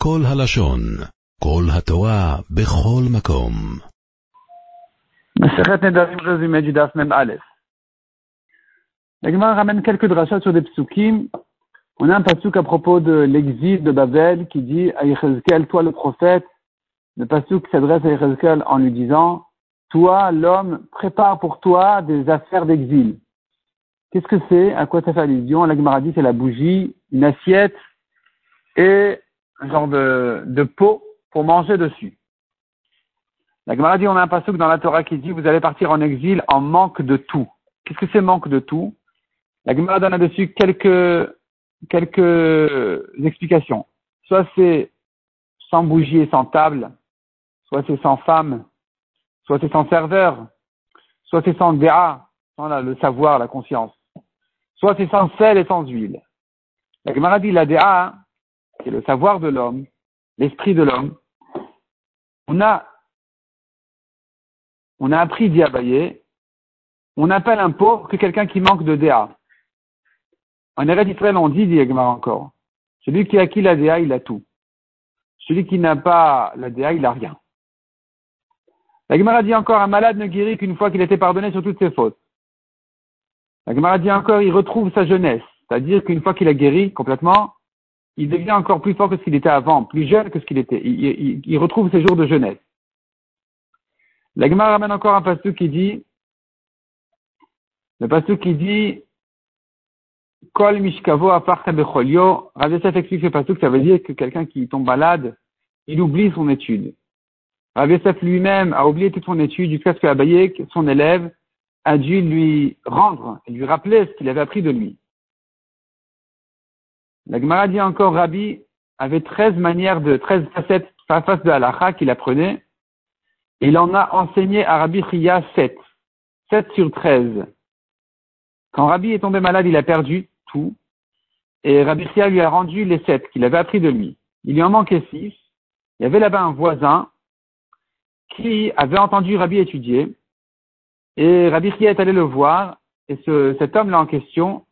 כל הלשון, כל התורה, בכל מקום. Maseret Nedarim résumé du Daf Mem Aleph. La Gemara ramène quelques drachas sur des psukim. On a un pasuk à propos de l'exil de Babel qui dit à Yechezkel, toi le prophète, le pasuk s'adresse à Yechezkel en lui disant, toi l'homme, prépare pour toi des affaires d'exil. Qu'est-ce que c'est À quoi ça fait allusion La Gemara dit c'est la bougie, une assiette et un genre de, de pot pour manger dessus. La Gemara dit on a un passage dans la Torah qui dit vous allez partir en exil en manque de tout. Qu'est-ce que c'est manque de tout? La Gemara donne là-dessus quelques, quelques explications. Soit c'est sans bougie et sans table, soit c'est sans femme, soit c'est sans serveur, soit c'est sans déa, sans le savoir, la conscience, soit c'est sans sel et sans huile. La Gemara dit la déa, c'est le savoir de l'homme, l'esprit de l'homme. On a, on a appris. On appelle un pauvre que quelqu'un qui manque de déa. En Eretz Israël, on dit, dit encore, celui qui a acquis la déa, il a tout. Celui qui n'a pas la déa, il a rien. La Gemara dit encore, un malade ne guérit qu'une fois qu'il a été pardonné sur toutes ses fautes. La Gemara dit encore, il retrouve sa jeunesse. C'est-à-dire qu'une fois qu'il a guéri complètement, il devient encore plus fort que ce qu'il était avant, plus jeune que ce qu'il était. Il, retrouve ses jours de jeunesse. La Gemara ramène encore un pasteur qui dit, le pasteur qui dit, Kol mishkavo aparta becholio. Rav explique ce pasteur que ça veut dire que quelqu'un qui tombe malade, il oublie son étude. Rav lui-même a oublié toute son étude jusqu'à ce que Abayek, son élève, a dû lui rendre lui rappeler ce qu'il avait appris de lui. La Gemara dit encore, Rabbi avait 13 manières de, 13 facettes, face de halakha qu'il apprenait, et il en a enseigné à Rabbi Chia 7. 7 sur 13. Quand Rabbi est tombé malade, il a perdu tout, et Rabbi Chia lui a rendu les 7 qu'il avait appris de lui. Il lui en manquait 6. Il y avait là-bas un voisin qui avait entendu Rabbi étudier, et Rabbi Chia est allé le voir, et ce, cet homme-là en question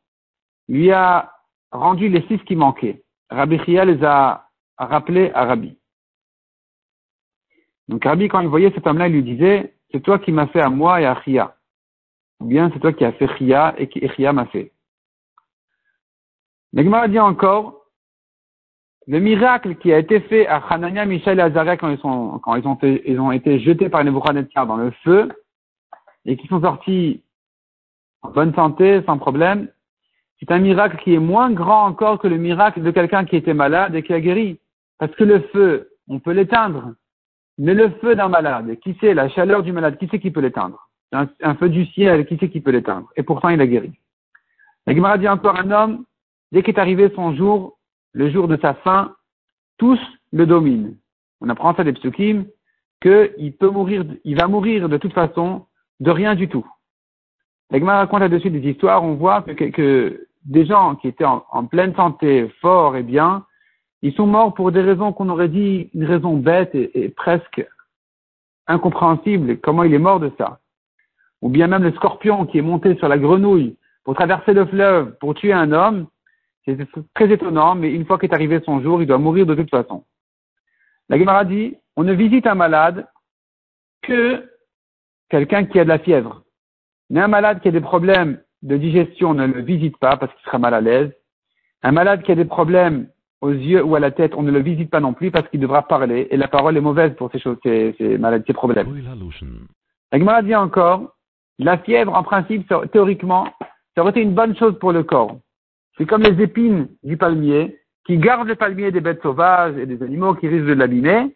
lui a rendu les six qui manquaient. Rabbi Chia les a rappelés à Rabbi. Donc Rabbi, quand il voyait cet homme-là, il lui disait, c'est toi qui m'as fait à moi et à Chia. Ou bien c'est toi qui as fait Chia et qui Chia m'a fait. L'Egmara dit encore, le miracle qui a été fait à Hanania, Michel et Azaria quand ils, sont, quand ils, ont, été, ils ont été jetés par Nebuchadnezzar dans le feu et qui sont sortis en bonne santé, sans problème, c'est un miracle qui est moins grand encore que le miracle de quelqu'un qui était malade et qui a guéri. Parce que le feu, on peut l'éteindre. Mais le feu d'un malade, qui sait la chaleur du malade, qui sait qui peut l'éteindre? Un, feu du ciel, qui sait qui peut l'éteindre? Et pourtant, il a guéri. La Gemara dit encore un homme, dès qu'est arrivé son jour, le jour de sa fin, tous le dominent. On apprend ça des psukim, qu'il peut mourir, il va mourir de toute façon de rien du tout. La Gemara raconte là-dessus des histoires, on voit que, que des gens qui étaient en, pleine santé, forts et bien, ils sont morts pour des raisons qu'on aurait dit une raison bête et, et, presque incompréhensible. Comment il est mort de ça? Ou bien même le scorpion qui est monté sur la grenouille pour traverser le fleuve pour tuer un homme. C'est très étonnant, mais une fois qu'est arrivé son jour, il doit mourir de toute façon. La Gemara dit, on ne visite un malade que quelqu'un qui a de la fièvre. Mais un malade qui a des problèmes de digestion, ne le visite pas parce qu'il sera mal à l'aise. Un malade qui a des problèmes aux yeux ou à la tête, on ne le visite pas non plus parce qu'il devra parler et la parole est mauvaise pour ces choses, ces, ces maladies, ces problèmes. La maladie encore, la fièvre, en principe, théoriquement, ça aurait été une bonne chose pour le corps. C'est comme les épines du palmier qui gardent le palmier des bêtes sauvages et des animaux qui risquent de l'abîmer.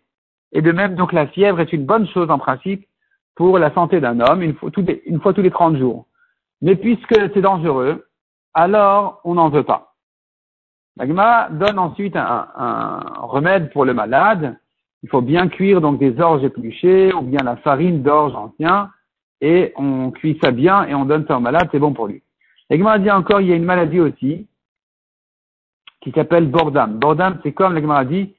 Et de même, donc, la fièvre est une bonne chose en principe pour la santé d'un homme une fois, tous les, une fois tous les 30 jours. Mais puisque c'est dangereux, alors on n'en veut pas. La Gemara donne ensuite un, remède pour le malade. Il faut bien cuire donc des orges épluchées ou bien la farine d'orge ancien et on cuit ça bien et on donne ça au malade, c'est bon pour lui. La Gemara dit encore, il y a une maladie aussi qui s'appelle bordam. Bordam, c'est comme la Gemara dit,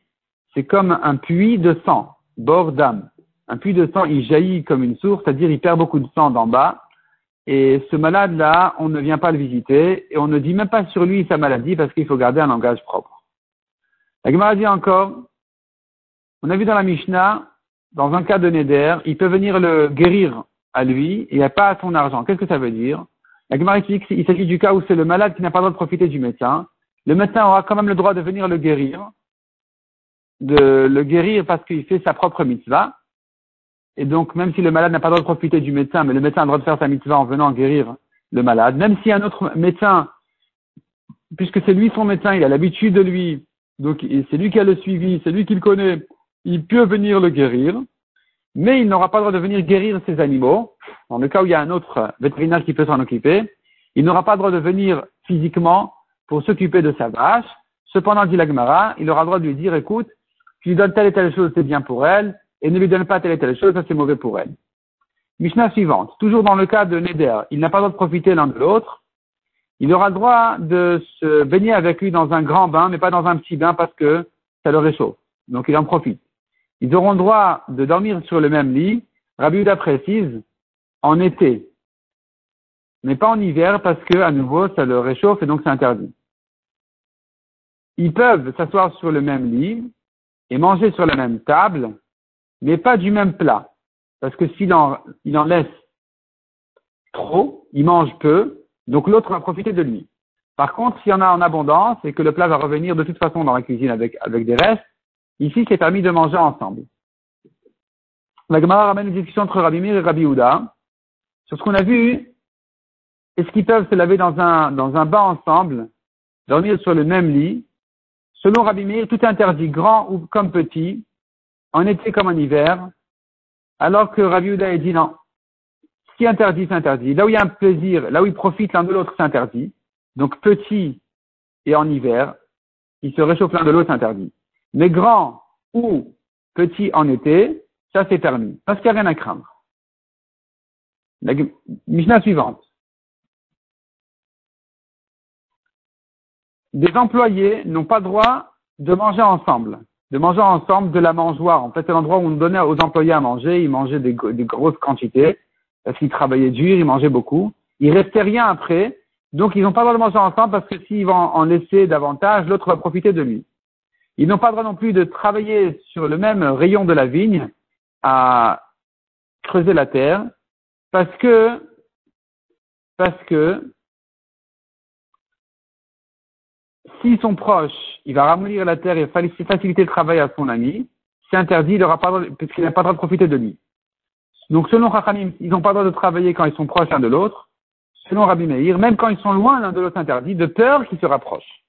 c'est comme un puits de sang. Bordam. Un puits de sang, il jaillit comme une source, c'est-à-dire il perd beaucoup de sang d'en bas. Et ce malade-là, on ne vient pas le visiter et on ne dit même pas sur lui sa maladie parce qu'il faut garder un langage propre. La Gemara dit encore, On a vu dans la Mishnah, dans un cas de Neder, il peut venir le guérir à lui et il n'y pas son argent. Qu'est-ce que ça veut dire? La Gemara explique qu'il s'agit du cas où c'est le malade qui n'a pas le droit de profiter du médecin. Le médecin aura quand même le droit de venir le guérir, de le guérir parce qu'il fait sa propre mitzvah. Et donc, même si le malade n'a pas le droit de profiter du médecin, mais le médecin a le droit de faire sa mitzvah en venant guérir le malade, même si un autre médecin, puisque c'est lui son médecin, il a l'habitude de lui, donc c'est lui qui a le suivi, c'est lui qui le connaît, il peut venir le guérir, mais il n'aura pas le droit de venir guérir ses animaux. Dans le cas où il y a un autre vétérinaire qui peut s'en occuper, il n'aura pas le droit de venir physiquement pour s'occuper de sa vache. Cependant, dit l'Agmara, il aura le droit de lui dire, écoute, tu lui donnes telle et telle chose, c'est bien pour elle, et ne lui donne pas telle et telle chose, ça c'est mauvais pour elle. Mishnah suivante. Toujours dans le cas de Neder, il n'a pas le droit de profiter l'un de l'autre. Il aura le droit de se baigner avec lui dans un grand bain, mais pas dans un petit bain parce que ça le réchauffe. Donc il en profite. Ils auront le droit de dormir sur le même lit. Rabbi précise, en été. Mais pas en hiver parce que, à nouveau, ça le réchauffe et donc c'est interdit. Ils peuvent s'asseoir sur le même lit et manger sur la même table, mais pas du même plat. Parce que s'il en, il en laisse trop, il mange peu, donc l'autre va profiter de lui. Par contre, s'il y en a en abondance et que le plat va revenir de toute façon dans la cuisine avec, avec des restes, ici c'est permis de manger ensemble. La Gemara ramène une discussion entre Rabbi Mir et Rabbi Houda sur ce qu'on a vu. Est-ce qu'ils peuvent se laver dans un, dans un bain ensemble, dormir sur le même lit Selon Rabbi Mir, tout est interdit, grand ou comme petit, en été comme en hiver, alors que Rabbi Houda dit non. Ce qui interdit, c'est interdit. Là où il y a un plaisir, là où ils profitent l'un de l'autre, c'est interdit. Donc petit et en hiver, ils se réchauffent l'un de l'autre, c'est interdit. Mais grand ou petit en été, ça c'est permis. Parce qu'il n'y a rien à craindre. La Mishnah suivante. Des employés n'ont pas droit de manger ensemble de manger ensemble de la mangeoire. En fait, c'est l'endroit où on donnait aux employés à manger. Ils mangeaient des, grosses quantités parce qu'ils travaillaient dur, ils mangeaient beaucoup. Il restait rien après. Donc, ils n'ont pas le droit de manger ensemble parce que s'ils vont en laisser davantage, l'autre va profiter de lui. Ils n'ont pas le droit non plus de travailler sur le même rayon de la vigne à creuser la terre parce que, parce que s'ils sont proches, il va ramollir la terre et faciliter le travail à son ami. C'est interdit, il n'aura pas puisqu'il n'a pas le droit de profiter de lui. Donc, selon Rachamim, ils n'ont pas le droit de travailler quand ils sont proches l'un de l'autre. Selon Rabbi Meir, même quand ils sont loin l'un de l'autre interdit, de peur qu'ils se rapprochent.